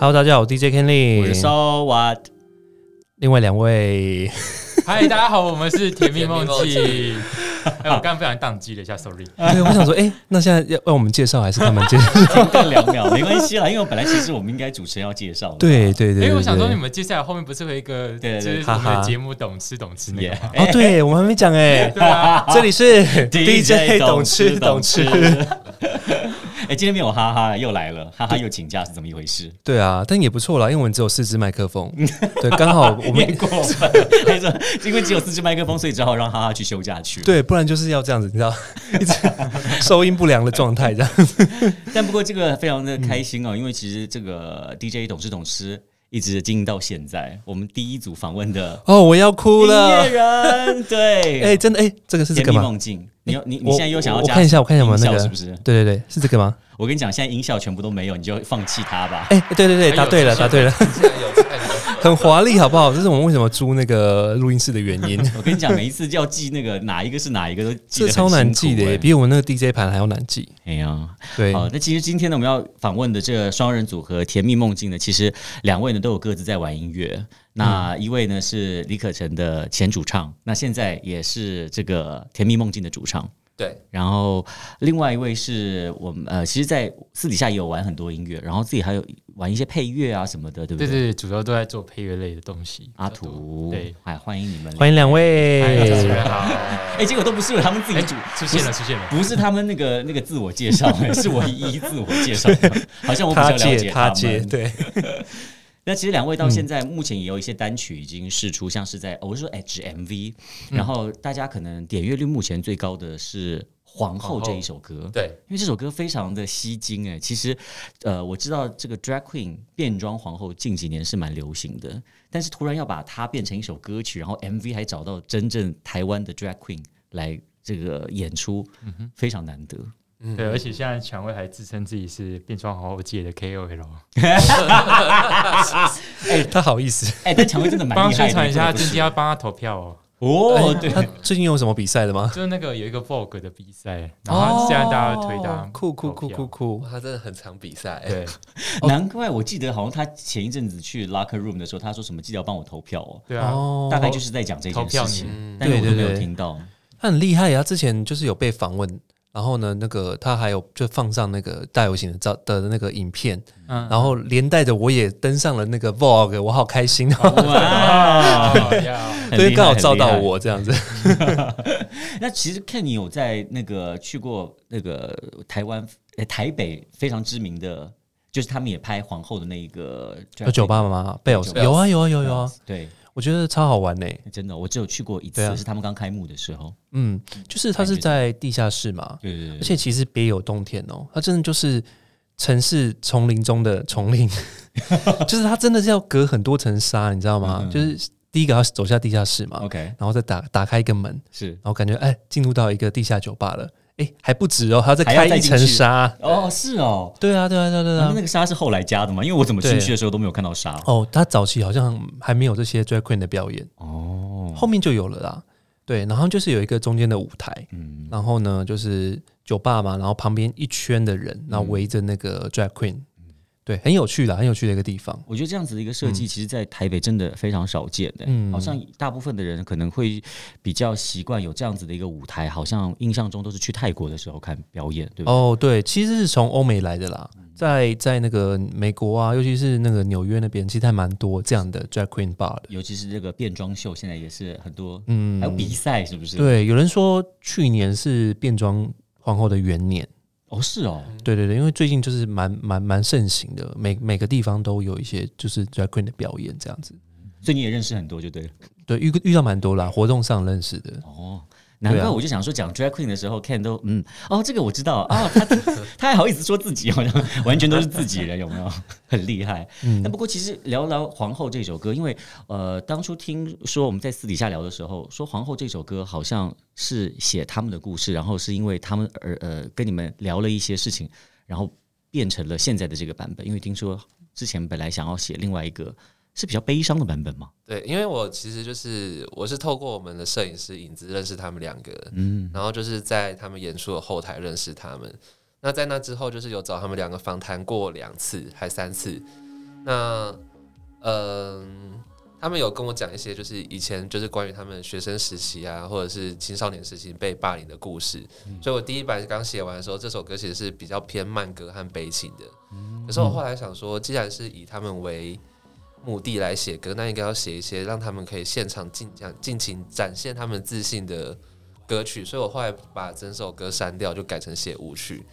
Hello，大家好，我 DJ Kenny，我是 So What，另外两位，嗨，大家好，我们是 甜蜜梦境。哎，我刚刚不小心宕机了一下，sorry。对，我想说，哎，那现在要要我们介绍还是他们介绍？两秒，没关系啦，因为我本来其实我们应该主持人要介绍的。对对对，因为我想说你们接下来后面不是会有一个，就是我们的节目懂吃懂吃那个吗。哦，对我们还没讲哎，对啊，这里是 DJ 懂吃懂吃。。哎，今天没有哈哈又来了，哈哈又请假是怎么一回事？对啊，但也不错啦，因为我们只有四支麦克风，对，刚好我们过分，还说因为只有四支麦克风，所以只好让哈哈去休假去。，对，不然就是要这样子，你知道，一直收音不良的状态这样。但不过这个非常的开心哦，因为其实这个 DJ 懂吃懂吃一直经营到现在，我们第一组访问的哦，我要哭音乐了，人，对，哎，真的哎，这个是这个吗？梦境，你有你你现在又想要加我看一下我看一下有没有那个是不是？对对对，是这个吗？我跟你讲，现在音效全部都没有，你就放弃它吧。哎，对对对，答对了，答对了。很华丽，好不好？这是我们为什么租那个录音室的原因。我跟你讲，每一次要记那个哪一个是哪一个都记这超难记的比我们那个 DJ 盘还要难记。哎呀，对，好，那其实今天呢，我们要访问的这个双人组合甜蜜梦境呢，其实两位呢都有各自在玩音乐。那一位呢是李可成的前主唱，那现在也是这个甜蜜梦境的主唱。对，然后另外一位是我们呃，其实，在私底下也有玩很多音乐，然后自己还有玩一些配乐啊什么的，对不对？对对，主要都在做配乐类的东西。阿比较多图，对，哎，欢迎你们，欢迎两嗨，主持位人。好。哎，结果都不是他们自己哎主，出现了，出现了。不是他们那个那个自我介绍，哎是我一一自我介绍，好像我比较他了解他们。对，那其实两位到现在目前也有一些单曲已经试出，像是在哦我是说 H MV，然后大家可能点阅率目前最高的是《皇后》这一首歌，对，因为这首歌非常的吸睛哎。其实呃我知道这个 Drag Queen 变装皇后近几年是蛮流行的，但是突然要把它变成一首歌曲，然后 MV 还找到真正台湾的 Drag Queen 来这个演出，非常难得。对，而且现在蔷薇还自称自己是变装皇后界的 KOL，他好意思。哎，但蔷薇真的蛮帮厉害的，他宣传一下，你不是今天要帮他投票哦。哦，对，他最近有什么比赛的吗？就是那个有一个 Vogue 的比赛，然后现在大家推他哦酷酷酷酷酷！他真的很常比赛，对，难怪我记得好像他前一阵子去 locker room 的时候，他说什么记得要帮我投票哦，对啊，哦，大概就是在讲这件事情，但是我都没有听到。他很厉害啊，他之前就是有被访问，然后呢，那个他还有就放上那个大游行的照的那个影片，嗯，然后连带着我也登上了那个 Vogue，我好开心哦，哇，哦 要所以刚好照到。我这样子。那其实 Ken 你有在那个去过那个台湾、呃台北非常知名的，就是他们也拍皇后的那一个有酒吧吗？贝尔有啊有啊有啊有啊，对，我觉得超好玩呢。真的，我只有去过一次，是他们刚开幕的时候。嗯，就是它是在地下室嘛，对对对而且其实别有洞天哦，它真的就是城市丛林中的丛林，就是它真的是要隔很多层纱，你知道吗？嗯就是第一个要走下地下室嘛，OK，然后再打打开一个门，是。然后感觉哎进入到一个地下酒吧了，哎还不止哦，还要再开一层纱。哦，是哦。对啊，对啊，对啊，对啊啊。那个纱是后来加的嘛？因为我怎么进去的时候都没有看到纱。哦，他早期好像还没有这些 drag queen 的表演，哦，后面就有了啦。对，然后就是有一个中间的舞台，嗯，然后呢就是酒吧嘛，然后旁边一圈的人，然后围着那个 drag queen，对，很有趣的，很有趣的一个地方。我觉得这样子的一个设计，其实，在台北真的非常少见的。嗯好像大部分的人可能会比较习惯有这样子的一个舞台，好像印象中都是去泰国的时候看表演，对？哦，对，其实是从欧美来的啦，在在那个美国啊，尤其是那个纽约那边，其实还蛮多这样的 drag queen bar 的。尤其是这个变装秀，现在也是很多，嗯还有比赛，是不是？，对，有人说去年是变装皇后的元年。哦，是哦，对对对，因为最近就是蛮蛮蛮盛行的，每每个地方都有一些就是 drag queen 的表演这样子。所以你也认识很多，就对了。对，遇遇到蛮多啦，活动上认识的。哦，难怪我就想说讲 drag queen 的时候，Ken 都嗯，哦，这个我知道啊，他 他还好意思说自己，好像完全都是自己人，有没有？很厉害。嗯但不过其实聊聊《皇后》这首歌，因为呃，当初听说我们在私底下聊的时候，说《皇后》这首歌好像是写他们的故事，然后是因为他们而呃跟你们聊了一些事情，然后变成了现在的这个版本。因为听说之前本来想要写另外一个是比较悲伤的版本吗，对，因为我其实就是我是透过我们的摄影师影子认识他们两个，嗯，然后就是在他们演出的后台认识他们。那在那之后，就是有找他们两个访谈过两次，还三次。那嗯、他们有跟我讲一些，就是以前就是关于他们学生时期啊，或者是青少年时期被霸凌的故事。所以我第一版刚写完的时候，这首歌其实是比较偏慢歌和悲情的。可是我后来想说，既然是以他们为目的来写歌，那应该要写一些让他们可以现场尽讲尽情展现他们自信的歌曲。所以我后来把整首歌删掉，就改成写舞曲。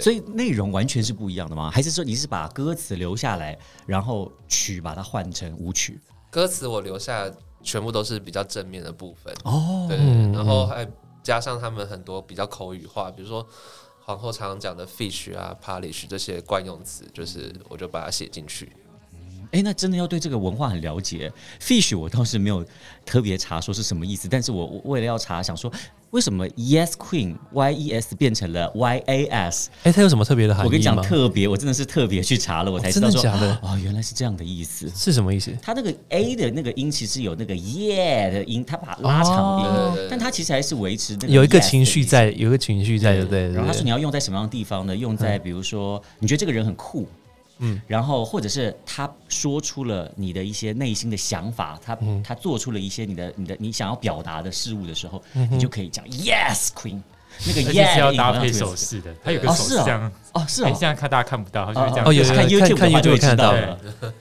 所以内容完全是不一样的吗？还是说你是把歌词留下来，然后曲把它换成舞曲？歌词我留下全部都是比较正面的部分，哦，对，嗯然后还加上他们很多比较口语化，比如说皇后常常讲的 fish 啊、polish 这些惯用词，就是我就把它写进去。哎，那真的要对这个文化很了解。Fish 我倒是没有特别查说是什么意思，但是我我为了要查，想说为什么 Yes Queen Y E S 变成了 Y A S？哎，它有什么特别的含义吗？我跟你讲，特别，我真的是特别去查了，我才知道说，真的假的哦，原来是这样的意思。是什么意思？它那个 A 的那个音其实有那个 Yeah 的音，它把它拉长音，但它其实还是维持那个有一个情绪在，有一个情绪在，对不对？然后他说你要用在什么样的地方呢？用在比如说你觉得这个人很酷，嗯，然后或者是他说出了你的一些内心的想法，他、嗯。他做出了一些你的你的你想要表达的事物的时候，你就可以讲 Yes Queen，那个 Yeah 是要搭配手势的，他有个手势这样，哦，是哎，哦现，在看大家看不到，他就是这样，哦有看有 YouTube 看的话就会 YouTube 看到了，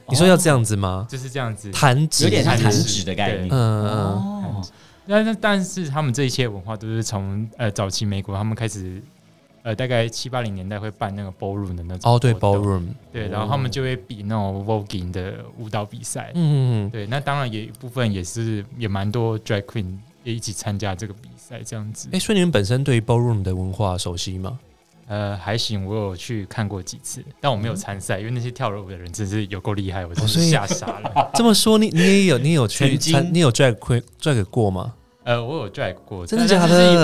你说要这样子吗？就是这样子。弹指有点像弹指。的概念。嗯嗯。哦，但是但是他们这一切文化都是从呃早期美国他们开始，呃大概七八零年代会办那个 ballroom 的那种哦，对，ballroom，对，然后他们就会比那种 voguing 的舞蹈比赛，嗯嗯对，那当然也一部分也是也蛮多 drag queen 也一起参加这个比赛这样子哎，。所以你们本身对于 ballroom 的文化熟悉吗？呃，还行，我有去看过几次，但我没有参赛，因为那些跳舞的人真是有够厉害，我真是吓傻了。这么说，你你也有你有去曾经参，你有 drag queen drag 过吗？呃，我有 drag 过，真的是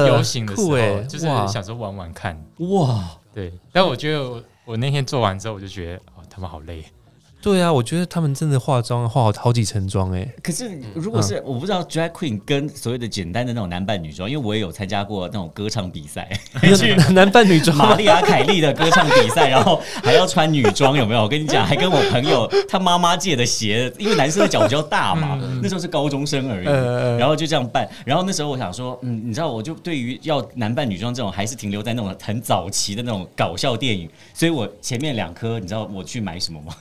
游行的时候，就是哇想说玩玩看。哇，对，但我觉得我我那天做完之后，我就觉得哦，他们好累。对啊，我觉得他们真的化妆化好好几层妆哎。可是如果是、我不知道 drag queen 跟所谓的简单的那种男扮女装，因为我也有参加过那种歌唱比赛，男扮女装吗玛丽亚凯莉的歌唱比赛，然后还要穿女装，有没有？我跟你讲，还跟我朋友他妈妈借的鞋，因为男生的脚比较大嘛，那时候是高中生而已，呃然后就这样扮。然后那时候我想说，嗯，你知道，我就对于要男扮女装这种，还是停留在那种很早期的那种搞笑电影，所以我前面两颗，你知道我去买什么吗？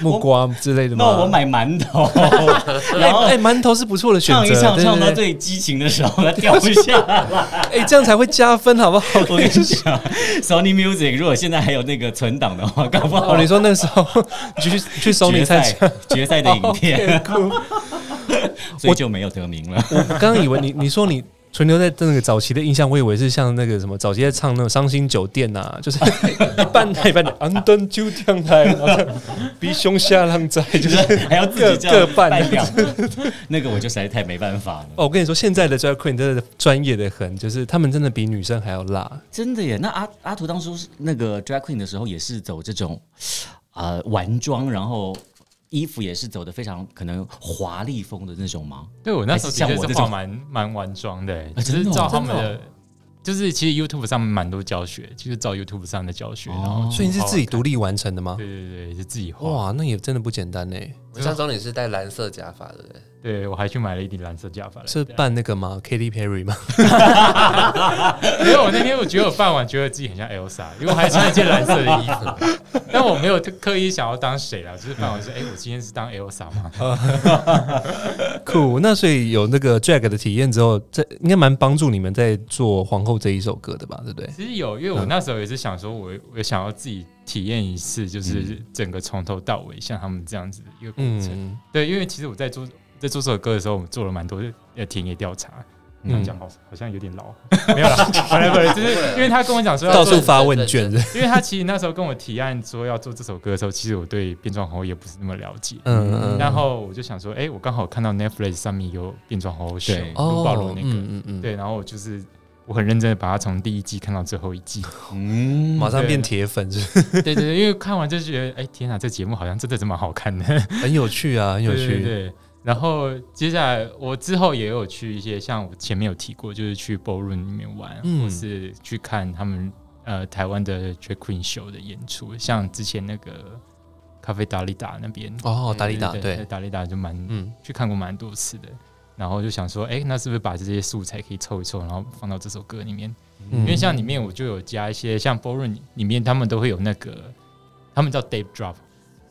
木瓜之类的吗？那我买馒头，然后哎，馒头是不错的选择，唱一唱，唱到最激情的时候，它掉下来。哎，这样才会加分，好不好？我跟你讲，Sony Music 如果现在还有那个存档的话，搞不好哦，你说那时候你去去收你决参加，赛决赛的影片，酷。所以就没有得名了。我刚刚以为你你说你存留在那个早期的印象，我以为是像那个什么早期在唱那种伤心酒店呐、就是一半台一半的安顿就跳台，然后比胸下浪在，就就是是还要各各半 那个我就实在太没办法了。哦，我跟你说，现在的 drag queen 真的专业的很，就是他们真的比女生还要辣。真的耶！那阿阿图当初是那个 drag queen 的时候，也是走这种呃玩妆，然后衣服也是走的非常可能华丽风的那种吗？对我那时候的确还是像我这种是画蛮蛮完妆的、只是照他们的的，就是其实 YouTube 上面蛮多教学，就是照 YouTube 上的教学，哦然后所以你是自己独立，立完成的吗？对对对，是自己画。哇，那也真的不简单呢。我印象中你是戴蓝色假发的，对不对？对我还去买了一顶蓝色假发是戴。扮那个吗？Katy Perry 吗？因为，我那天我觉得我扮完，觉得自己很像 Elsa，因为我还穿一件蓝色的衣服，但我没有特刻意想要当谁啦，就是扮完说，哎、我今天是当 Elsa 吗？酷。那所以有那个 drag 的体验之后，这应该蛮帮助你们在做皇后这一首歌的吧？对不对？其实有，因为我那时候也是想说我，我想要自己体验一次，就是整个从头到尾像他们这样子的一个过程。嗯，对，因为其实我在做在做这首歌的时候，我们做了蛮多呃田野调查。这样讲好好像有点老，没有啦，本来本来就是因为他跟我讲说要做到处发问卷。的。因为他其实那时候跟我提案说要做这首歌的时候，其实我对变装皇后也不是那么了解。嗯嗯然后我就想说，哎、我刚好看到 Netflix 上面有变装皇后秀，对。卢保罗那个，嗯嗯嗯，对，然后我就是我很认真的把它从第一季看到最后一季，嗯，马上变铁粉，是对对对，因为看完就觉得，哎、天哪，这节目好像真的是蛮好看的，很有趣啊，很有趣。对。然后接下来我之后也有去一些像我前面有提过，就是去 ballroom 里面玩，嗯或是去看他们呃台湾的 drag queen show 的演出，像之前那个咖啡达利达那边。哦，达利达对对，达利达就蛮嗯去看过蛮多次的。然后就想说，哎、那是不是把这些素材可以凑一凑，然后放到这首歌里面？嗯因为像里面我就有加一些，像 b o r n 里面他们都会有那个，他们叫 Dave Drop，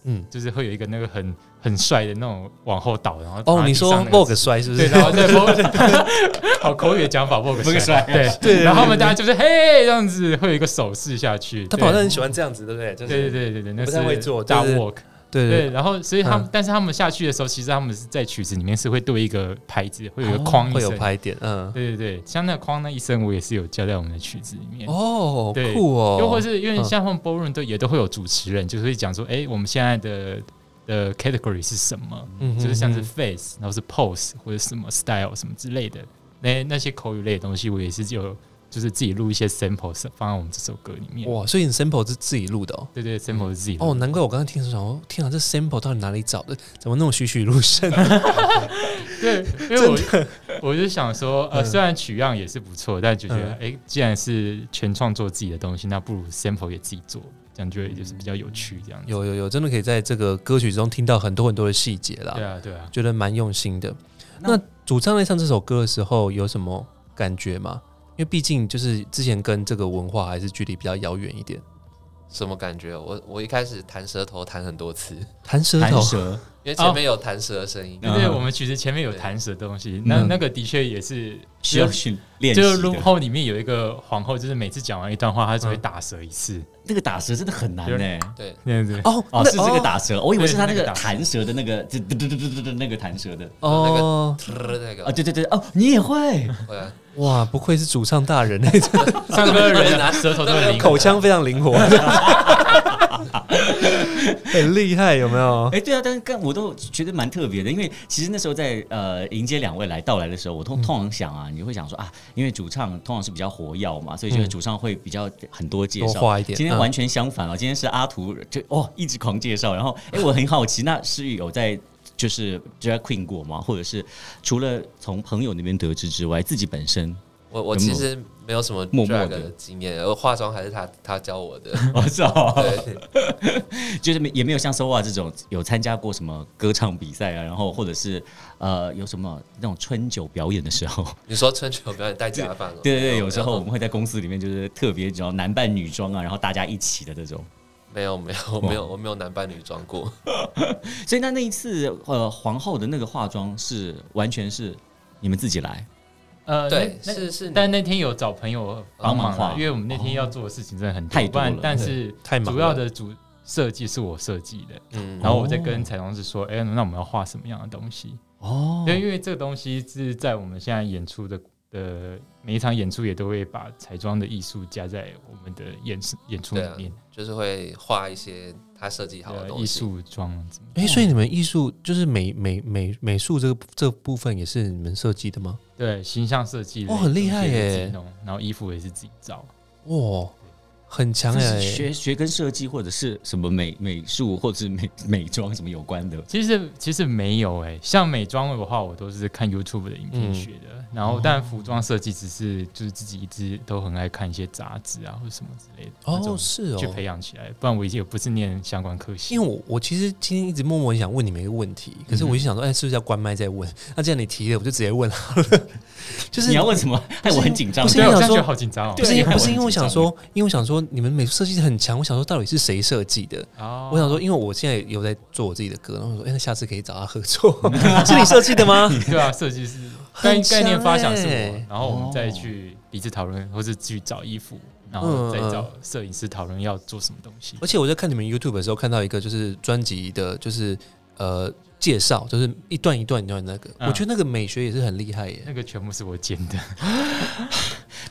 嗯就是会有一个那个很很帅的那种往后倒，然后哦，你说 Vogue 帅。摔是不对，是？然后对 Vogue，好口语的讲法，Vogue，Vogue 帅对 对对然后他们大家就是嘿这样子，会有一个手势下去。他对好像很喜欢这样子，对不对？就是对对对对对，那不是太会做大对对 walk。对对，然后所以他们嗯，但是他们下去的时候，其实他们是在曲子里面是会对一个拍子，会有一个哦框一会有声。拍点，嗯，对对对，像那个框那一声，我也是有加在我们的曲子里面。哦，对酷哦，又或是因为嗯。像他们 ballroom 都也都会有主持人，就是会讲说，哎，我们现在的的 category 是什么？嗯就是像是嗯 face，然后是 pose 或者什么 style 什么之类的，那那些口语类的东西，我也是有就是自己录一些 sample 放在我们这首歌里面。哇，所以你 sample 是自己录的哦。对对，sample 是自己录哦，难怪我刚刚听的时候天啊，这 sample 到底哪里找的？怎么那么栩栩如生？对，因为我我就想说，呃，嗯虽然取样也是不错，但就觉得，嗯哎、既然是全创作自己的东西，那不如 sample 也自己做，这样就会就是比较有趣，这样子。有有有，真的可以在这个歌曲中听到很多很多的细节啦对，啊，对啊。觉得蛮用心的。那那主唱在唱这首歌的时候有什么感觉吗？因为毕竟就是之前跟这个文化还是距离比较遥远一点。什么感觉？我我一开始弹舌头弹很多次，弹舌头？因为前面有弹舌的声音。对对，嗯我们其实前面有弹舌的东西，那嗯。那个的确也是需要训练就是的 room。后里面有一个皇后，就是每次讲完一段话，她只会打舌一次，那个打舌真的很难就呢。对，对对。哦哦，那是这个打舌，我以为是他那个弹舌的那个，就嘟嘟嘟嘟嘟嘟那个弹舌的。哦，那个啊，对对对，哦，你也会，会啊，哇，不愧是主唱大人，唱歌的人拿，舌头都很灵口腔非常灵活，很厉害，有没有？哎，对啊，但是刚我都觉得蛮特别的，因为其实那时候在呃迎接两位来到来的时候，我通通常想啊，你会想说啊，因为主唱通常是比较活跃嘛，所以觉得嗯主唱会比较很多介绍。一点。嗯今天完全相反哦，今天是阿图就哦一直狂介绍，然后哎，我很好奇，那诗雨有在就是 drag queen 过吗？或者是除了从朋友那边得知之外，自己本身我我其实没有什么默默的的经验，而化妆还是他他教我的。我知道，对，就是没也没有像 SOA 这种有参加过什么歌唱比赛啊，然后或者是呃有什么那种春酒表演的时候，你说春酒表演戴假发哦，对对对，有时候我们会在公司里面就是特别只要男扮女装啊，然后大家一起的这种。没有没有我没有我没有男扮女装过。所以那那一次呃皇后的那个化妆是完全是你们自己来，呃，对，是是，但那天有找朋友帮忙画，因为我们那天要做的事情真的很多了然但是太忙主要的主设计是我设计的，嗯。然后我在跟彩妆师说，哎，那我们要画什么样的东西？哦。对，因为这个东西是在我们现在演出的的每一场演出也都会把彩妆的艺术加在我们的演出里面，就是会画一些他设计好的。艺术妆？哎，所以你们艺术就是美美美美术这个这部分也是你们设计的吗？对，形象设计哦很厉害耶然后衣服也是自己造。哇，很强这哎是！学学跟设计或者是什么美美术或者是美美妆什么有关的。其实其实没有诶、像美妆的话，我都是看 YouTube 的影片嗯学的。然后，但服装设计只是就是自己一直都很爱看一些杂志啊，或者什么之类的，哦，种是去哦，培养起来。不然我也不是念相关科系。因为我我其实今天一直默默很想问你们一个问题，可是我就想说，哎，是不是要关麦再问？那既然你提了，我就直接问好了。就是你要问什么？哎我很紧张不。是对，我现在觉因为想说得好紧张哦。不是不是因为我想说，因为我想说你们美术设计很强，我想说到底是谁设计的？哦我想说，因为我现在有在做我自己的歌，然后我说，哎，那下次可以找他合作，是你设计的吗？对啊，设计师概概念发想是欸我，然后我们再哦去彼此讨论，或者去找衣服，然后嗯再找摄影师讨论要做什么东西。而且我在看你们 YouTube 的时候，看到一个就是专辑的，就是呃介绍，就是一段一段一段那个，嗯我觉得那个美学也是很厉害耶。那个全部是我剪的，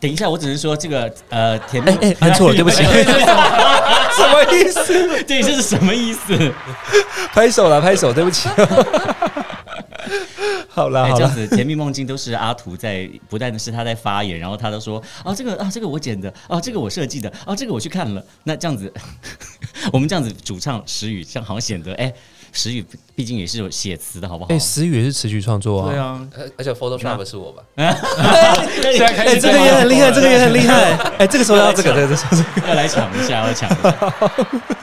等一下，我只能说这个呃，甜蜜哎哎，按错了，对不起，什么意思？这这是什么意思？拍手了，拍手，对不起。好了这样子，甜蜜梦境都是阿图在，不但是他在发言，然后他都说啊，这个啊，这个我剪的，啊，这个我设计的，啊，这个我去看了。那这样子，我们这样子主唱石宇，这样好像显得哎，石宇毕竟也是有写词的好不好？哎，思雨也是词曲创作啊。对啊，而而且 Photoshop 是我吧？现在开哎，始这个也很厉害，这个也很厉害。哎，这个时候要这个，这个，这个，要来抢一下，要抢一下。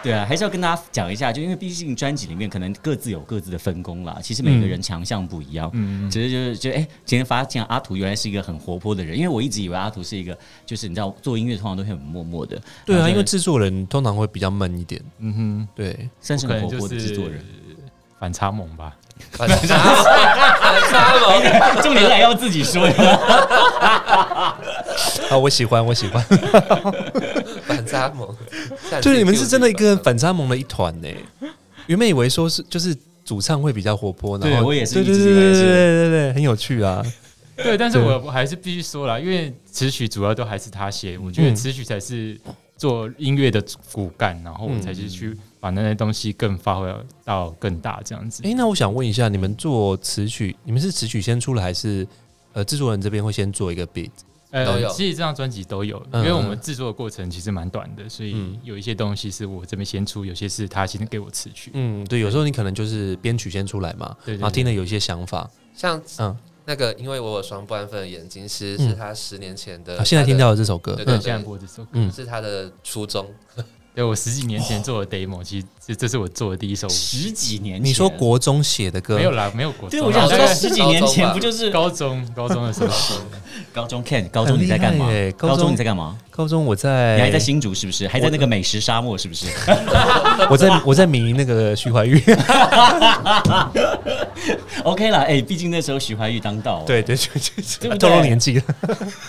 对啊，还是要跟大家讲一下，就因为毕竟专辑里面可能各自有各自的分工啦，其实每个人强项不一样。嗯，只是就是就哎、今天发现阿图原来是一个很活泼的人，因为我一直以为阿图是一个就是你知道做音乐通常都会很默默的，对啊，因为制作人通常会比较闷一点。嗯哼，对，算是可很活泼的能就是制作人。反差萌吧。反差反差萌，重点是还要自己说，啊，我喜欢，我喜欢。反差萌。就是你们是真的一个反差萌的一团呢。原本以为说是就是主唱会比较活泼，然后我也是对对对对对对对，很有趣啊。对，但是我我还是必须说了，因为词曲主要都还是他写，我觉得嗯词曲才是做音乐的骨干，然后我才是去把那些东西更发挥到更大这样子。哎，那我想问一下，你们做词曲，你们是词曲先出来，还是呃制作人这边会先做一个 beat？呃都有其实这张专辑都有，嗯因为我们制作的过程其实蛮短的，所以嗯有一些东西是我这边先出，有些是他先给我词曲。嗯，对，有时候你可能就是编曲先出来嘛，对对然后听了有一些想法，像嗯，那个，因为我有双不安分的眼睛，其实是他十年前的啊，，现在听到的这首歌对，对，對现在播这首歌，嗯，是他的初衷。对我十几年前做的 demo，其实这这是我做的第一首。十几年前你说国中写的歌，没有啦，没有国中对，中，我想说十几年前不就是高中高中的时候。高中 Ken 高中你在干嘛？高中你在干嘛？高中我在，你还在新竹是不是？还在那个美食沙漠是不是？我在我在迷那个徐怀钰，OK 啦，哎、毕竟那时候徐怀钰当道，对，对对透露年纪了，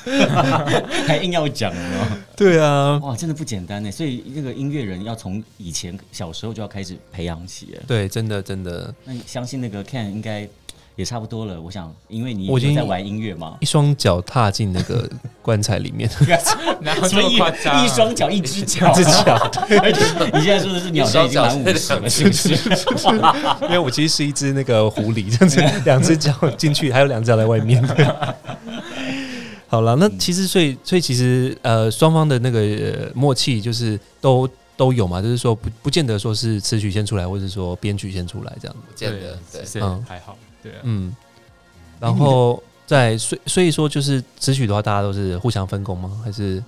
还硬要讲哦。对啊，哇，真的不简单呢。所以那个音乐人要从以前小时候就要开始培养起。哎对，真的真的，那你相信那个 Ken 应该也差不多了。我想，因为你我已经在玩音乐嘛，一双脚踏进那个 棺材里面，然后一？一双脚一只脚，这脚，而 且你现在说的是鸟现在已经满五十了，是不是？因为我其实是一只那个狐狸，这样子，两只脚进去，还有两只脚在外面。好了，那其实所以所以其实呃双方的那个、呃、默契就是都都有嘛，就是说不不见得说是词曲先出来，或者说编曲先出来这样子。不见得，对嗯还好，对啊。嗯，然后在所以所以说就是词曲的话，大家都是互相分工吗？还是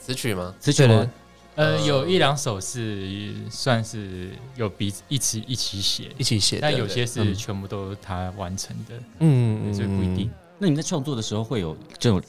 词曲吗？词曲对呃，呃有一两首是算是有彼此一起一起写，一起写？但有些是嗯全部都是他完成的，嗯所以不一定。。那你们在创作的时候会有这种，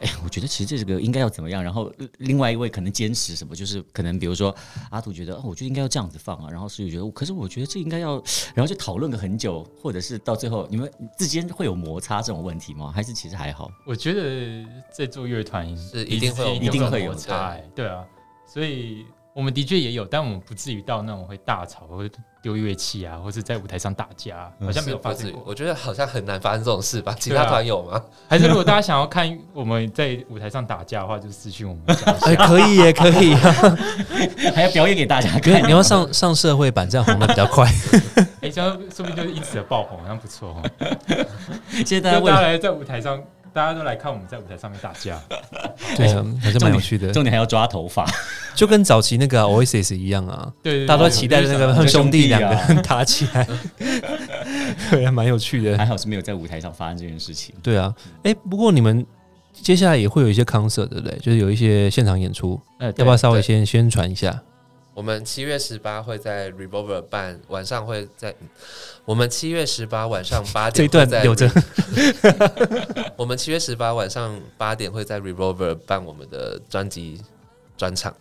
哎，我觉得其实这个应该要怎么样？然后呃另外一位可能坚持什么，就是可能比如说阿图觉得，哦，我觉得应该要这样子放啊，然后思雨觉得，可是我觉得这应该要，然后就讨论个很久，或者是到最后你们之间会有摩擦这种问题吗？还是其实还好？我觉得在做乐团是一定会有一一定会有摩擦，哎对啊，所以我们的确也有，但我们不至于到那种会大吵或者丢乐器啊，或者在舞台上打架，好像没有发生过。我觉得好像很难发生这种事吧？其他团有吗？还是如果大家想要看我们在舞台上打架的话，就私讯我们哎，下。可以耶，可以啊！还要表演给大家看？因为你要上上社会版，这样红的比较快。哎，这样说不定就是因此而爆红，好像不错哦。现在大家来在舞台上，大家都来看我们在舞台上面打架。对啊，还是蛮有趣的。重点还要抓头发，就跟早期那个 Oasis 一样啊，对对对，大家都期待着那个他们兄弟两个人 打起来，对，还蛮有趣的。还好是没有在舞台上发生这件事情。对啊，哎，不过你们接下来也会有一些 concert，对不对？就是有一些现场演出，呃，要不要稍微先宣传一下？我们七月十八会在 Revolver 办，晚上会在我们七月十八晚上八这一点会在段留着 Re- 我们七月十八晚上八点会在 Revolver 办我们的专辑专场。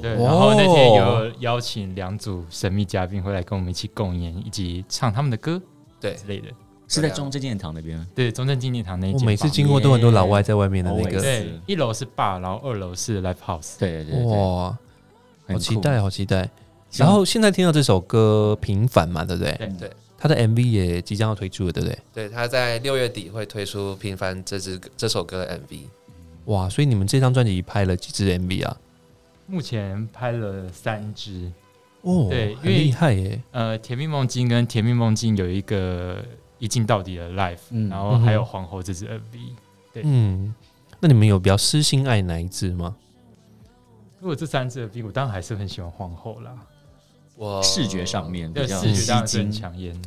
对，哦然后那天有邀请两组神秘嘉宾会来跟我们一起共演，以及唱他们的歌对之类的。是在中正纪念堂那边，对，中正纪念堂那一间我每次经过都很多老外在外面的那个，对，一楼是 bar，然后二楼是 live house。对对对对，哇，好期待，好期待。然后现在听到这首歌《平凡》嘛，对不对？对对他的 MV 也即将要推出了，对不对？对，他在六月底会推出《平凡》这支这首歌的 MV。哇，所以你们这张专辑拍了几支 MV 啊？目前拍了三支，哦，对因为厉害耶！呃，《甜蜜梦境》跟《甜蜜梦境》有一个一镜到底的 live，、嗯然后还有皇后这支 MV。对嗯，那你们有比较私心爱哪一支吗？如果这三支的 MV，我当然还是很喜欢皇后啦。我视觉上面比对较吸视觉当然是很睛。抢眼。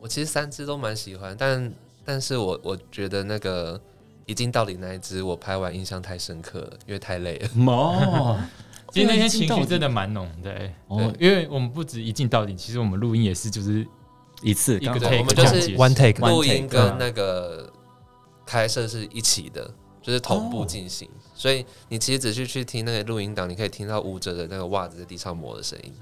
我其实三支都蛮喜欢，但但是我我觉得那个一镜到底那一支我拍完印象太深刻了，因为太累了。哦，其实那天情绪真的蛮浓的、欸，哦，因为我们不止一镜到底，其实我们录音也是就是一次一个 take 我们就是 one take，One 录音跟那个开摄是一起的，就是同步进行，所以你其实仔细去听那个录音档，你可以听到舞者的那个袜子在地上磨的声音。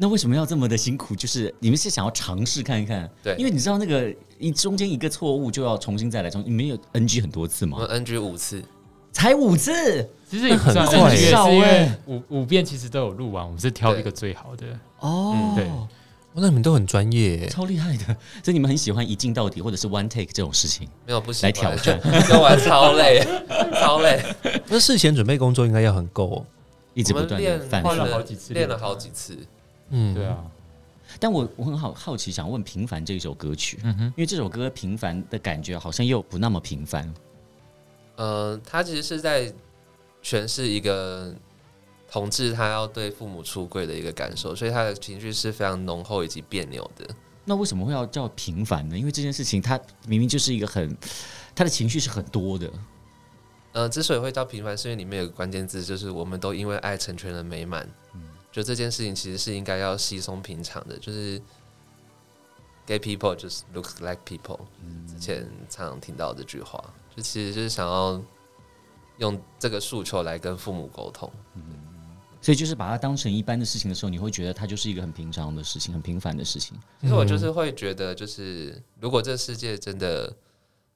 那为什么要这么的辛苦？就是你们是想要尝试看一看，对因为你知道那个一中间一个错误就要重新再来，重你们有 NG 很多次吗？我们 NG 五次，才五次其实很快是因为欸五五遍其实都有录完，我们是挑一个最好的。哦，嗯对哇那你们都很专业，超厉害的。所以你们很喜欢一镜到底或者是 one take 这种事情没有不喜来挑战，跟玩超累，超累。那事前准备工作应该要很够哦。一直不断练反复花。了好几次练了好几次。嗯，对，啊，但我我很好好奇，想问《平凡》这一首歌曲，嗯哼，因为这首歌平凡的感觉好像又不那么平凡。呃，它其实是在诠释一个同志他要对父母出柜的一个感受，所以他的情绪是非常浓厚以及别扭的。那为什么会要叫平凡呢？因为这件事情，他明明就是一个很，他的情绪是很多的。呃，之所以会叫平凡，是因为里面有个关键字，就是我们都因为爱成全了美满。嗯就这件事情其实是应该要稀松平常的，就是 gay people just looks like people。之前常常听到这句话，就其实就是想要用这个诉求来跟父母沟通。所以就是把它当成一般的事情的时候，你会觉得它就是一个很平常的事情，很平凡的事情。其实我就是会觉得，就是如果这世界真的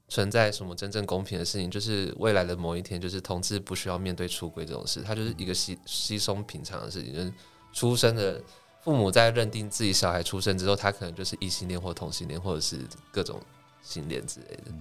存在什么真正公平的事情，就是未来的某一天，就是同志不需要面对出轨这种事，它就是一个稀稀松平常的事情。就是出生的父母在认定自己小孩出生之后，他可能就是异性恋或同性恋，或者是各种性恋之类的，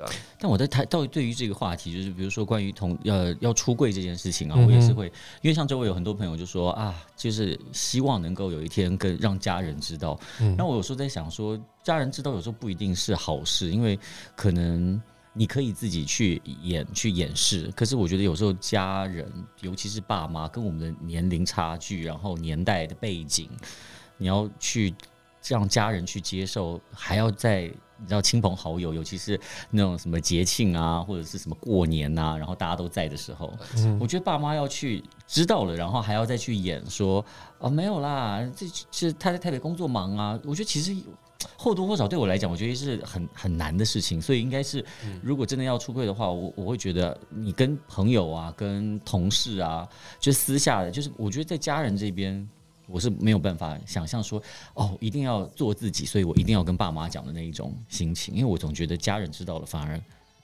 对吧？但我在谈到对于这个话题，就是比如说关于同呃要出柜这件事情啊，我也是会，因为像周围有很多朋友就说啊，就是希望能够有一天跟让家人知道。嗯那我有时候在想说，家人知道有时候不一定是好事，因为可能你可以自己去演去掩饰，可是我觉得有时候家人，尤其是爸妈，跟我们的年龄差距，然后年代的背景，你要去让家人去接受，还要在你知道亲朋好友，尤其是那种什么节庆啊，或者是什么过年啊，然后大家都在的时候，我觉得爸妈要去知道了，然后还要再去演说啊没有啦，这是他在台北工作忙啊。我觉得其实或多或少对我来讲，我觉得是很很难的事情，所以应该是如果真的要出柜的话，我我会觉得你跟朋友啊、跟同事啊，就私下的，就是我觉得在家人这边。我是没有办法想象说，哦，一定要做自己，所以我一定要跟爸妈讲的那一种心情，因为我总觉得家人知道了，反而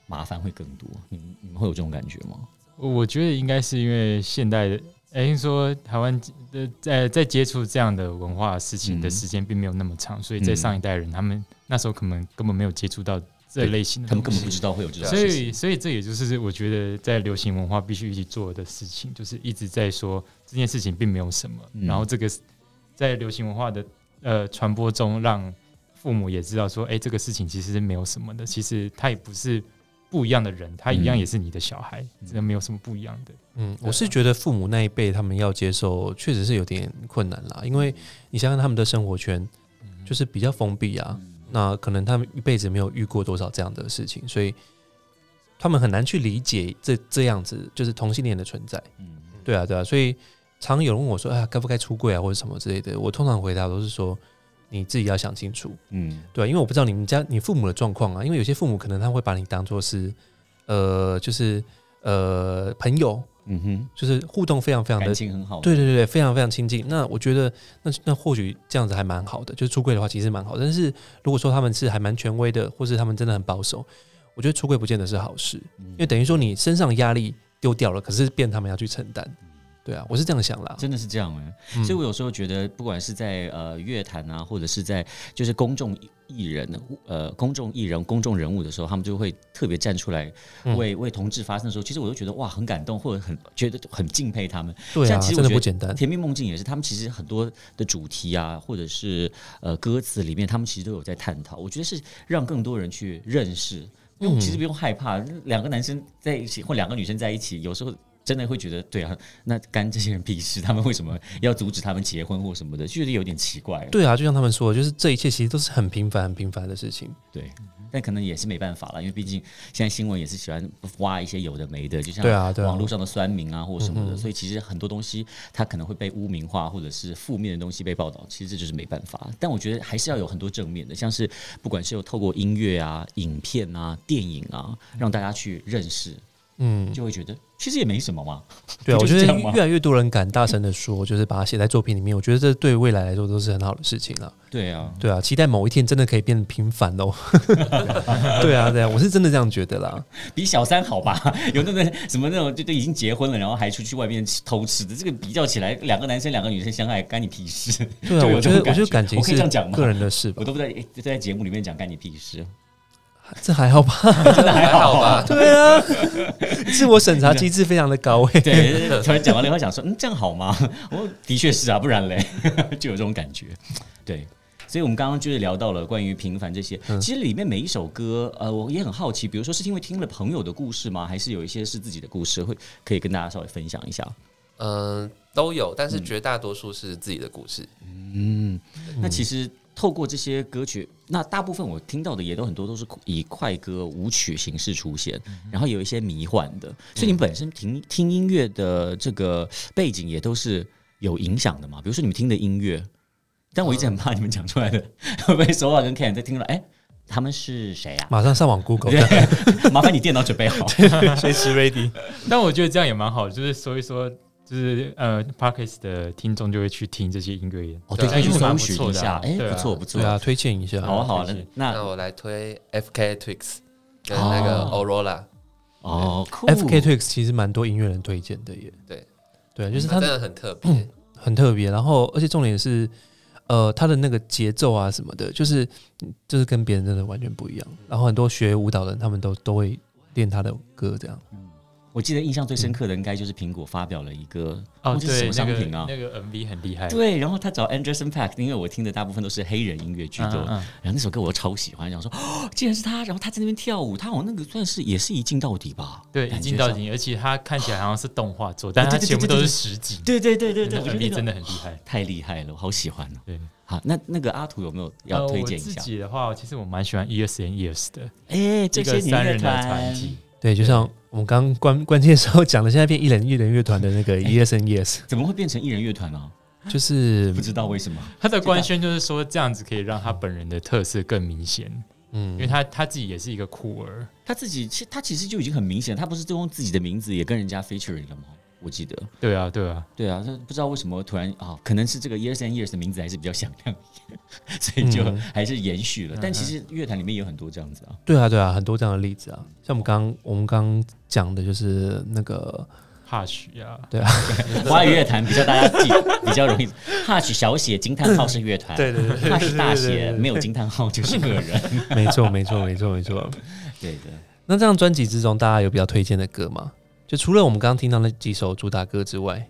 麻烦会更多。你们你们会有这种感觉吗？我觉得应该是因为现代的，哎、说台湾的在在接触这样的文化事情的嗯时间并没有那么长，所以在嗯上一代人他们那时候可能根本没有接触到这类型的他们根本不知道会有这种所。以，所以这也就是我觉得在流行文化必须一起做的事情，就是一直在说这件事情并没有什么，嗯。然后这个在流行文化的呃传播中，让父母也知道说，哎、这个事情其实是没有什么的，其实他也不是不一样的人，他一样嗯。也是你的小孩，这没有什么不一样的。嗯，我是觉得父母那一辈他们要接受，确实是有点困难啦。因为你想想他们的生活圈就是比较封闭啊，那可能他们一辈子没有遇过多少这样的事情，所以他们很难去理解这这样子就是同性恋的存在。嗯对啊，对啊，所以常有人问我说：“啊，该不该出柜啊，或者什么之类的？”我通常回答都是说：“你自己要想清楚。”嗯对、啊，因为我不知道你们家你父母的状况啊，因为有些父母可能他会把你当做是呃，就是呃朋友，嗯哼，就是互动非常非常的感情很好。对对对对，非常非常亲近。那我觉得那那或许这样子还蛮好的，就是出柜的话其实蛮好的。但是如果说他们是还蛮权威的，或是他们真的很保守，我觉得出柜不见得是好事，因为等于说你身上的压力丢掉了，可是变他们要去承担。对啊，我是这样想啦。真的是这样哎、嗯所以我有时候觉得，不管是在呃乐坛啊，或者是在就是公众艺人呃公众艺人公众人物的时候，他们就会特别站出来嗯为、为同志发声的时候，其实我都觉得哇很感动，或者很觉得很敬佩他们。对啊，其实真的不简单。甜蜜梦境也是，他们其实很多的主题啊，或者是呃歌词里面，他们其实都有在探讨。我觉得是让更多人去认识，因为其实不用害怕，两个男生在一起或两个女生在一起，有时候真的会觉得，对啊，那干这些人屁事？他们为什么要阻止他们结婚或什么的？就觉得有点奇怪。对啊，就像他们说的，就是这一切其实都是很平凡、很平凡的事情。对，但可能也是没办法了，因为毕竟现在新闻也是喜欢挖一些有的没的，就像对啊对啊网络上的酸民啊或什么的，所以其实很多东西它可能会被污名化，或者是负面的东西被报道，其实这就是没办法。但我觉得还是要有很多正面的，像是不管是有透过音乐啊、影片啊、电影啊，让大家去认识，嗯，就会觉得其实也没什么嘛。对啊，我觉得越来越多人敢大声的说，就是把它写在作品里面，我觉得这对未来来说都是很好的事情了。对啊，对啊，期待某一天真的可以变得平凡哦。对啊，对啊，我是真的这样觉得啦。比小三好吧？有那个什么那种就都已经结婚了，然后还出去外面偷吃的，这个比较起来，两个男生两个女生相爱，干你屁事？对啊，我觉得感我觉得感情是？个人的事吧我，都不在就在节目里面讲干你屁事，这还好吧？真的还好吧？对啊，自我审查机制非常的高诶。对，突然讲完了以后想说，嗯，这样好吗？我的确是啊，不然嘞，就有这种感觉。对，所以我们刚刚就是聊到了关于平凡这些，嗯其实里面每一首歌，呃，我也很好奇，比如说是因为听了朋友的故事吗？还是有一些是自己的故事，会可以跟大家稍微分享一下？嗯，都有，但是绝大多数是自己的故事。嗯，那其实透过这些歌曲，那大部分我听到的也都很多都是以快歌舞曲形式出现，然后有一些迷幻的，所以你们本身听听音乐的这个背景也都是有影响的嘛？比如说你们听的音乐，但我一直很怕你们讲出来的 会不会手法跟 Ken 在听了，哎，他们是谁啊？马上上网 Google，麻烦你电脑准备好。随时 ready。但我觉得这样也蛮好，就是说一说，就是呃 p a r k e s 的听众就会去听这些音乐人。哦，对，对可以去搜寻一下，哎，不错不错对。啊，推荐一下。好啊好那那我来推 F.K. Twix 跟那个哦 Aurora，哦 F K Twix 其实蛮多音乐人推荐的耶。对，对，就是他它真的很特别。很特别，然后而且重点是，呃，他的那个节奏啊什么的，就是就是跟别人真的完全不一样。然后很多学舞蹈的人，他们都都会练他的歌，这样。我记得印象最深刻的应该就是苹果发表了一个哦，这是什么，商品啊？那个 MV 很厉害。对，然后他找 Anderson Paak，因为我听的大部分都是黑人音乐居多，嗯嗯然后那首歌我超喜欢，想说哦，竟然是他，然后他在那边跳舞，他好像那个算是也是一镜到底吧？对。一镜到底，而且他看起来好像是动画做，但它对对对全部都是实景。对对对对对，那个我觉得 MV 真的很厉害。太厉害了，我好喜欢哦。对，好，那那个阿土有没有要推荐一下？自己的话，其实我蛮喜欢 Years and Years 的哎，这个三人的团团体。对，就像我们刚刚关 关键时候讲的，现在变一人一人乐团的那个 Yes and Yes，怎么会变成艺人乐团呢？就是 不知道为什么。他的官宣就是说这样子可以让他本人的特色更明显，嗯因为嗯，他他自己也是一个酷儿。他自己其实他其实就已经很明显，他不是就用自己的名字也跟人家 featuring 了吗？我记得，对啊，对啊，对啊，他不知道为什么突然啊，可能是这个 Years and Years 的名字还是比较响亮一点，所以就嗯。还是延续了。但其实乐坛里面也有很多这样子啊，对啊，对啊，很多这样的例子啊，像我们刚我们刚讲的就是那个，哈许啊，华语乐坛比较大家记 比较容易，Hush 小写惊叹号是乐团，对对对，Hush 大写没有惊叹号就是个人，没错没错没错没错。对的。那这张专辑之中，大家有比较推荐的歌吗？就除了我们刚刚听到那几首主打歌之外，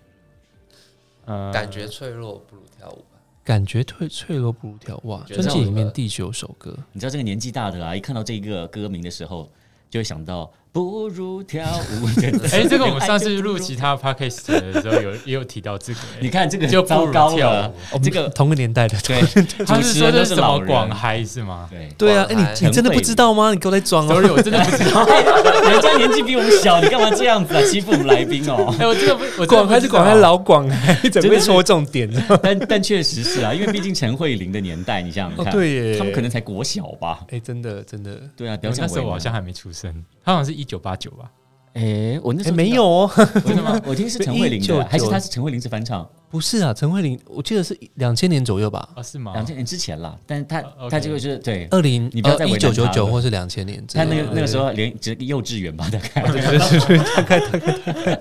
呃，感觉脆弱不如跳舞吧。感觉脆脆弱不如跳哇！觉得专辑里面第九首歌，你知道这个年纪大的啊，一看到这个歌名的时候，就会想到不如跳舞。哎、这个 我们上次录其他 podcast 的时候有也有提到这个、你看这个就不如糟糕跳了舞，我们这个同个年代的，对，他是说这是什么是老广嗨是吗？对。对啊，你你真的不知道吗？你给我在装啊！？Sorry，我真的不知道。人家年纪比我们小，你干嘛这样子啊？欺负我们来宾哦。哎、我这个不，我真的广不知道还是广嗨老广嗨，怎么会真的是戳重点呢？但但确实是啊，因为毕竟陈慧琳的年代，你想想哦，看，对耶，他们可能才国小吧？哎、真的真的，对啊，不要我那时候我好像还没出生，他好像是一九八九吧？哎，我那时没有哦，真的吗？我听是陈慧琳的，还是他是陈慧琳是翻唱？不是啊，陈慧琳，我记得是两千年左右吧，啊，是吗？两千年之前啦，但是他他这个是对。二零你不要再一九九九或是两千年之他，那个那个时候连只幼稚园吧，大概大概大概。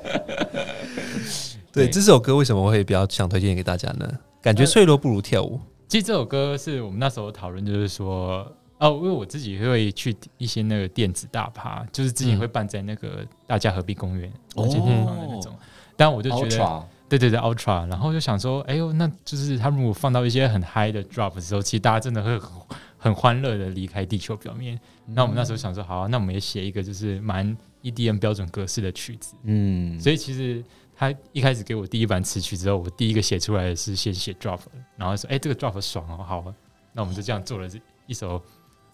对，对这首歌为什么会比较想推荐给大家呢？感觉脆弱不如跳舞。其实这首歌是我们那时候讨论，就是说，哦，因为我自己会去一些那个电子大趴，就是之前会办在那个大家河滨公园哦。那些地方的那种，但我就觉得，对对对，Ultra，然后就想说，哎呦，那就是他如果放到一些很嗨的 drop 的时候，其实大家真的会很很欢乐的离开地球表面。那我们那时候想说，好、啊，那我们也写一个就是蛮 EDM 标准格式的曲子。嗯，所以其实他一开始给我第一版词曲之后，我第一个写出来的是先写 drop，然后说，哎、这个 drop 爽哦，好啊，那我们就这样做了这一首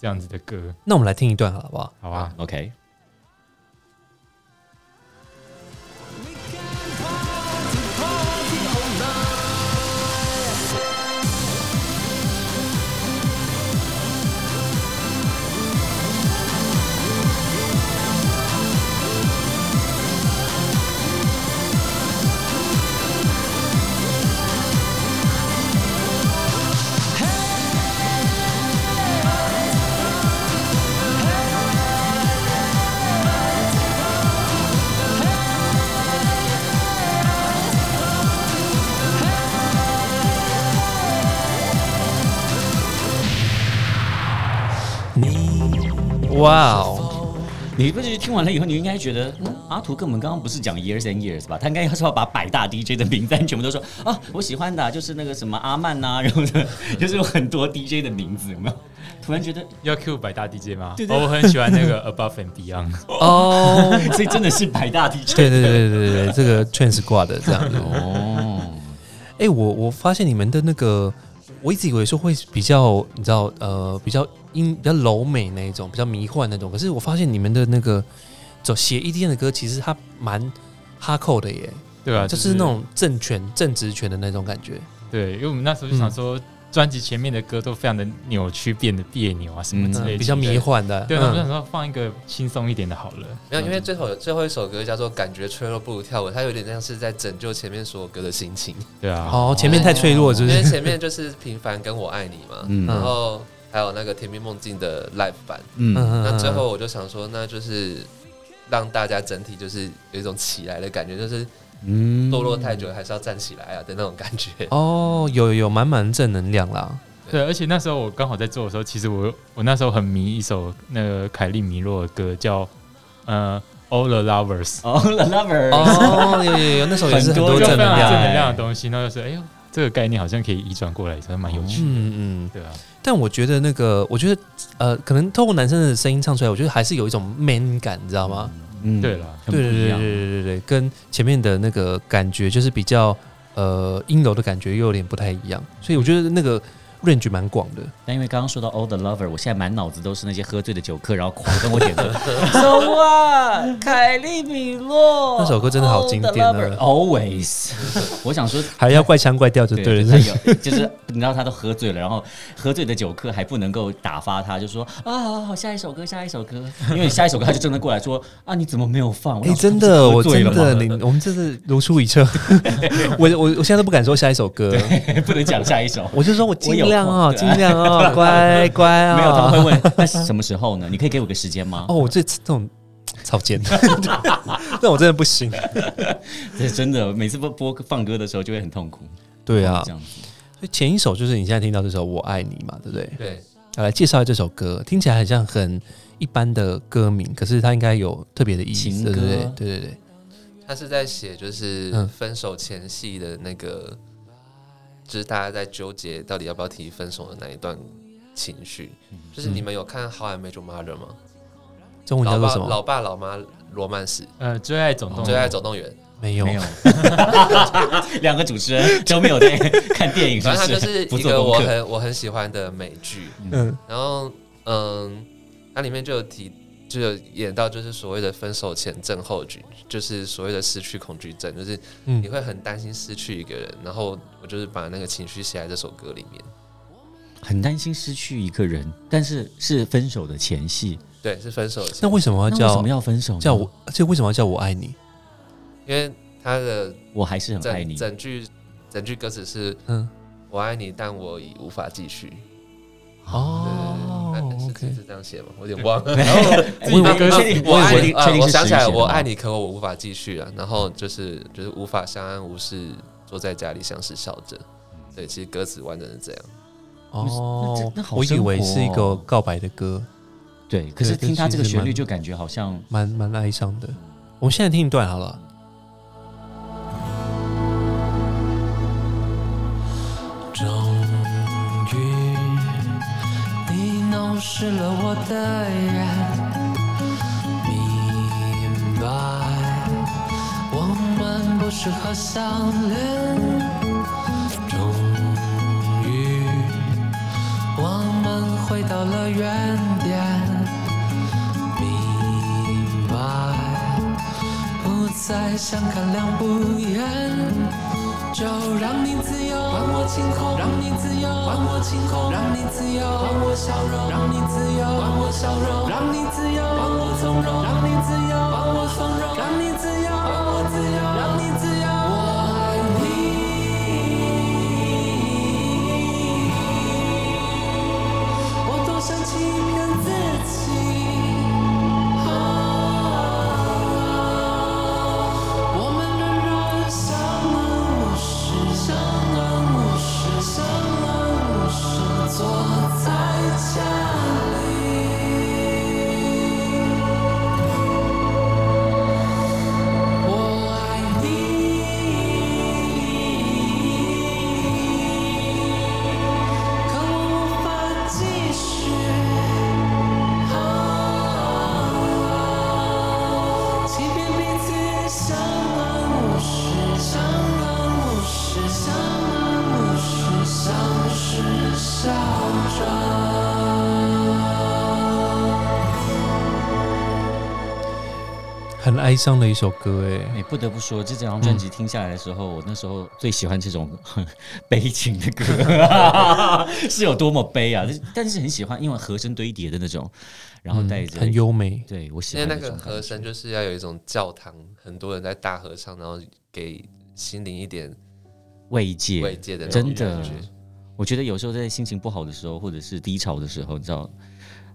这样子的歌，那我们来听一段好不好？好啊？OK，哇哦，你不是听完了以后，你应该觉得，嗯，阿图跟我们刚刚不是讲 years and years 吧？他应该是要把百大 DJ 的名单全部都说啊，我喜欢的啊就是那个什么阿曼呐、然后呢，就是有很多 DJ 的名字，有没有？突然觉得，要 Q 百大 DJ 吗？对对哦我很喜欢那个 Above and Beyond。哦，所以真的是百大 DJ 对对对对对对，这个劝是挂的这样子。哦。哎、我我发现你们的那个，我一直以为说会比较，你知道，呃，比较阴比较柔美那一种，比较迷幻那种。可是我发现你们的那个走写 EDM 的歌，其实它蛮哈扣的耶，对啊，就是那种政权、正直权的那种感觉。对，因为我们那时候就想说，专辑前面的歌都非常的扭曲，变得别扭啊什么之类的，嗯比较迷幻的。对，那我们想嗯，说放一个轻松一点的好了。没有，因为最后最后一首歌叫做《感觉脆弱不如跳舞》，它有点像是在拯救前面所有歌的心情。对啊，哦，前面太脆弱，就是因为？前面就是平凡跟我爱你嘛，嗯然后还有那个甜蜜梦境的 live 版。嗯嗯那最后我就想说，那就是让大家整体就是有一种起来的感觉，就是嗯堕落太久还是要站起来啊的那种感觉。哦，有有有满满正能量啦。对，而且那时候我刚好在做的时候，其实我我那时候很迷一首那个凯利米洛的歌，叫呃 All the Lovers，All，The Lovers 哦，有有有，那时候也是很多正能量。正能量的东西。那就是哎呦，这个概念好像可以移转过来，真的蛮有趣的。嗯嗯，对啊，但我觉得那个，我觉得呃，可能透过男生的声音唱出来，我觉得还是有一种 man 感，你知道吗？嗯对了，对对对对对对对，跟前面的那个感觉就是比较呃阴柔的感觉又有点不太一样，所以我觉得那个 range 蛮广的。但因为刚刚说到 All the Lover，我现在满脑子都是那些喝醉的酒客，然后狂跟我点歌 So what？凯利米洛 那首歌真的好经典啊 Always。我想说。还要怪腔怪调就对了，就是他有，就是你知道他都喝醉了，然后喝醉的酒客还不能够打发他，就说啊，好好，下一首歌，下一首歌，因为下一首歌他就真的过来说啊，你怎么没有放？我哎、真的，我真的，我们这是如出一辙。我我我现在都不敢说下一首歌，不能讲下一首。我就说我尽我有量 哦，尽量 哦，乖乖哦、没有，他们会问那什么时候呢？你可以给我个时间吗？哦，我这这种超贱，但我真的不行。这真的，每次播播放歌的时候就会很痛苦。对啊这，样子。所以前一首就是你现在听到这首《我爱你》嘛，对不对？对，要来介绍一下这首歌，听起来很像很一般的歌名，可是它应该有特别的意思，对不对？对对对，他是在写就是嗯分手前戏的那个，就是大家在纠结到底要不要提分手的那一段情绪。就是你们有看《How I Met Your Mother》吗？中文叫老爸做什么？老爸老妈罗曼史，呃，最爱总动最爱员，总动员。没有没有，两个主持人都没有在看电影，是不反正它就是一个我。很我很喜欢的美剧。嗯然后嗯，它里面就有提，就有演到就是所谓的分手前症候群，就是所谓的失去恐惧症，就是你嗯，会很担心失去一个人。然后我就是把那个情绪写在这首歌里面。很担心失去一个人，但是是分手的前戏。对，是分手的前那，为什么要叫为什么要分手？叫我？而且为什么要叫我爱你？因为他的我还是很爱你。整句整句歌词是嗯，“我爱你，但我已无法继续”。哦对，OK 是是这样写吗？我有点忘了。自己的歌我爱你，确定确定呃我想起来，我爱你，可我无法继续了。然后就是就是无法相安无事，坐在家里相视笑着。对，其实歌词完整是这样。哦那那好我以为是一个哦告白的歌，对，可是听他这个旋律就感觉好像蛮蛮哀伤的。我们现在听一段好了。湿了我的眼。明白，我们不适合相恋。终于，我们回到了原点。明白，不再相看两不厌。就让你自由，还我清空；让你自由，还我清空；让你自由，还我笑容；让你自由，还我笑容；让你自由，还我从容；让你自由，还我从容；让你自由，还我自由；让你自由，哀伤的一首歌哎，哎，不得不说，这张专辑听下来的时候，我那时候最喜欢这种很 悲情的歌，是有多么悲啊！但是很喜欢，因为和声堆叠的那种，然后带着、嗯很优美。对我喜欢那个和声就是要有一种教堂，很多人在大合唱，然后给心灵一点慰藉，慰藉的真的。我觉得有时候在心情不好的时候，或者是低潮的时候，你知道，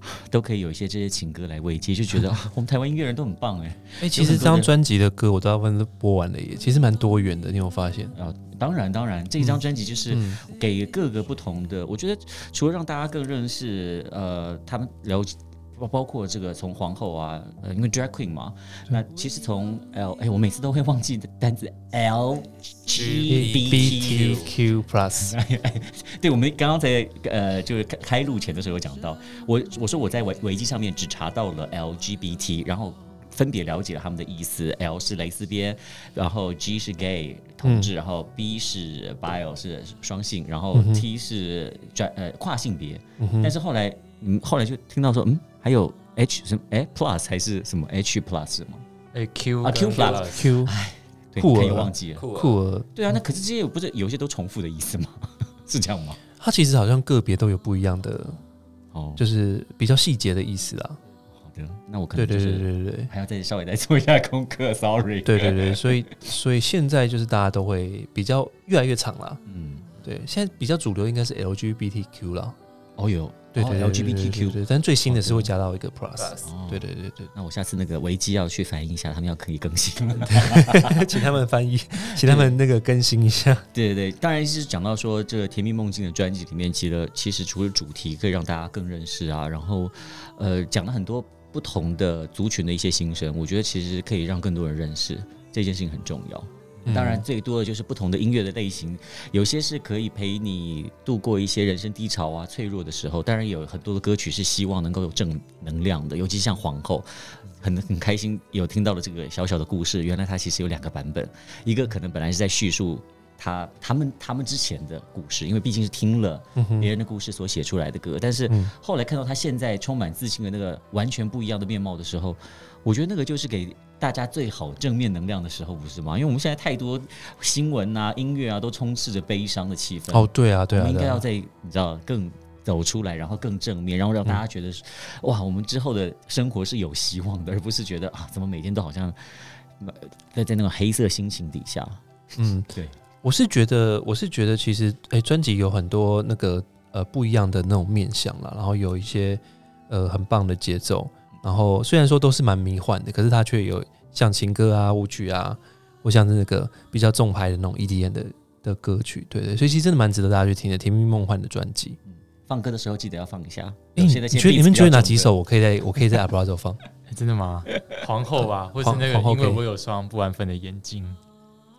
都可以有一些这些情歌来慰藉，就觉得 啊我们台湾音乐人都很棒哎。哎、其实这张专辑的歌我大部分都播完了耶，其实蛮多元的，你有发现？啊，当然当然，这一张专辑就是嗯给各个不同的，我觉得除了让大家更认识呃他们了解。包包括这个从皇后啊，呃，因为 drag queen 嘛，那其实从 L，哎，我每次都会忘记的单字 L G B T BTQ Plus，对，我们刚刚在呃，就是开开录前的时候有讲到，我我说我在维维基上面只查到了 LGBT，然后分别了解了他们的意思，L 是蕾丝边，然后 G 是 gay 同志，然后 B 是 bio 是双性，然后 T 是转呃跨性别，但是后来嗯后来就听到说嗯还有 H 什么哎 plus 还是什么 H plus 吗？哎 Q 啊 Q plus Q 对，酷儿可以忘记了。酷儿，对啊，那可是这些不是有些都重复的意思吗？是这样吗？它其实好像个别都有不一样的，哦，就是比较细节的意思啊。好的，那我可对对对能就是对对还要再稍微再做一下功课，sorry。对对对，所以所以现在就是大家都会比较越来越长啦。嗯，对，现在比较主流应该是 LGBTQ 啦。哦有，哦对对对对对 LGBTQ，对，但最新的是会加到一个 Plus。对对对对那我下次那个维基要去反映一下，他们要可以更新。对，请他们翻译，请他们那个更新一下。对对对，当然是讲到说这个《甜蜜梦境》的专辑里面，其实其实除了主题可以让大家更认识啊，然后呃讲了很多不同的族群的一些心声，我觉得其实可以让更多人认识这件事情很重要。当然，最多的就是不同的音乐的类型，有些是可以陪你度过一些人生低潮啊、脆弱的时候。当然，有很多的歌曲是希望能够有正能量的，尤其像皇后，很很开心有听到了这个小小的故事。原来它其实有两个版本，一个可能本来是在叙述他他们他们之前的故事，因为毕竟是听了别人的故事所写出来的歌，但是后来看到他现在充满自信的那个完全不一样的面貌的时候，我觉得那个就是给大家最好正面能量的时候，不是吗？因为我们现在太多新闻啊、音乐啊，都充斥着悲伤的气氛。哦，对啊，对啊，我们应该要在你知道更走出来，然后更正面，然后让大家觉得是、哇，我们之后的生活是有希望的，而不是觉得啊，怎么每天都好像呃在在那种黑色心情底下。嗯，对，我是觉得，我是觉得，其实，哎、专辑有很多那个呃不一样的那种面向啦，然后有一些呃很棒的节奏，然后虽然说都是蛮迷幻的，可是它却有像情歌啊、舞曲啊，或像是那个比较重拍的那种 EDM 的的歌曲，对对，所以其实真的蛮值得大家去听的，《甜蜜梦幻》的专辑。放歌的时候记得要放一下。哎、你觉得你们觉得哪几首我可以在我可以在 Abrazo 放？哎 真的吗？皇后吧，或是 皇那个皇后可以因为我有双不安分的眼睛，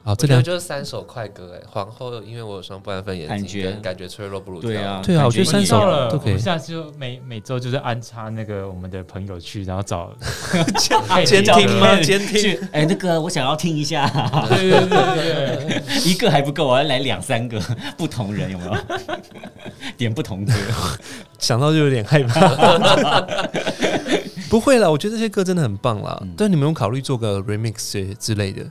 好，这两我就是三首快歌哎，皇后因为我有双不安分眼睛，感觉。跟感觉脆弱不如对啊，对啊我觉得三首到了，都可以。我们下次就每每周就是安插那个我们的朋友去，然后找 监听吗？对监听。哎，那个我想要听一下，对对对对，一个还不够，我要来两三个不同人，有没有？点不同歌，想到就有点害怕。不会啦，我觉得这些歌真的很棒啦。嗯。但你们有考虑做个 remix 之之类的，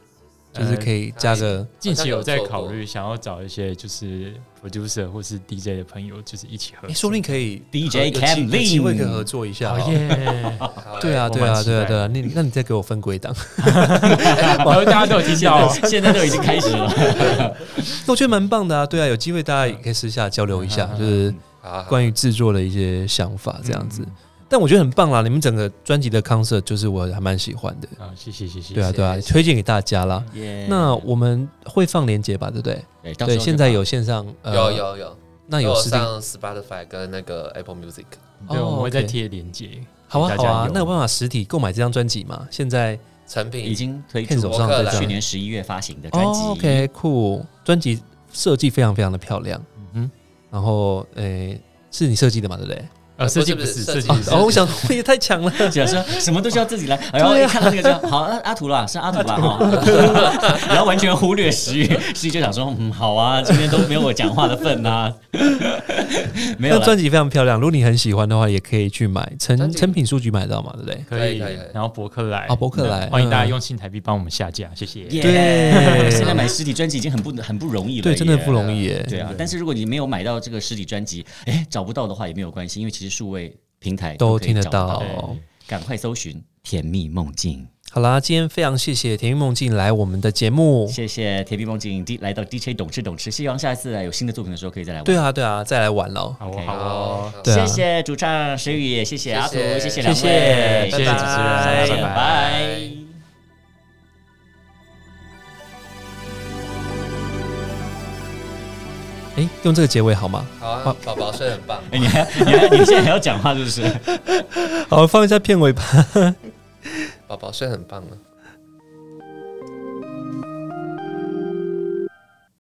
就是可以加个近期有在考虑想要找一些就是 producer 或是 DJ 的朋友，就是一起合哎，作。说不定可以 DJ Cam 有机会可以合作一下哦。耶！对啊，对啊，对啊，对啊。你那你再给我分归档，然后大家都有听现到，现在都已经开始了。那我觉得蛮棒的啊。对啊，有机会大家也可以私下交流一下，就是关于制作的一些想法这样子。但我觉得很棒啦，你们整个专辑的 concert 就是我还蛮喜欢的。啊，谢谢谢谢。对啊，对啊，谢谢推荐给大家啦。耶那我们会放链接吧，对不对？对，现在有线上，呃有，有有，那有上 Spotify 跟那个 Apple Music，对，我们会再贴链接。好啊，好啊那有办法实体购买这张专辑吗？现在成品已经推片出手上这张博客来去年十一月发行的专辑。哦，OK，酷，专辑设计非常非常的漂亮，嗯然后诶，是你设计的嘛，对不对？哼，呃，设计不不是设计是设计不是。哦，我想我也太强了，假设什么都需要自己来，然后一看到那个就好，阿阿图啦，是阿图啦哈，然后完全忽略石宇，石宇就想说，嗯，好啊，今天都没有我讲话的份呐，没有专辑非常漂亮，如果你很喜欢的话，也可以去买，成成品书局买到嘛，对不对？可以然后博客来。啊博客来欢迎大家嗯。用新台币帮我们下架，谢谢。耶对。现在买实体专辑已经很不很不容易了，对，真的不容易。耶。对啊，但是如果你没有买到这个实体专辑，哎，找不到的话也没有关系，因为其实数位平台都听得到赶快搜寻《甜蜜梦境》。好啦，今天非常谢谢甜蜜梦境来我们的节目。谢谢甜蜜梦境 D 来到 DJ 懂吃懂吃，希望下一次来有新的作品的时候可以再来玩。对啊，对啊，再来玩喽。好哦 OK 好哦，对啊谢谢主唱石宇，谢谢阿图，谢谢两位，谢谢谢谢主持人拜拜哎，用这个结尾好吗？好啊，宝宝睡很棒，哎，你还你还你现在还要讲话是不是？好，放一下片尾吧。宝宝睡很棒啊。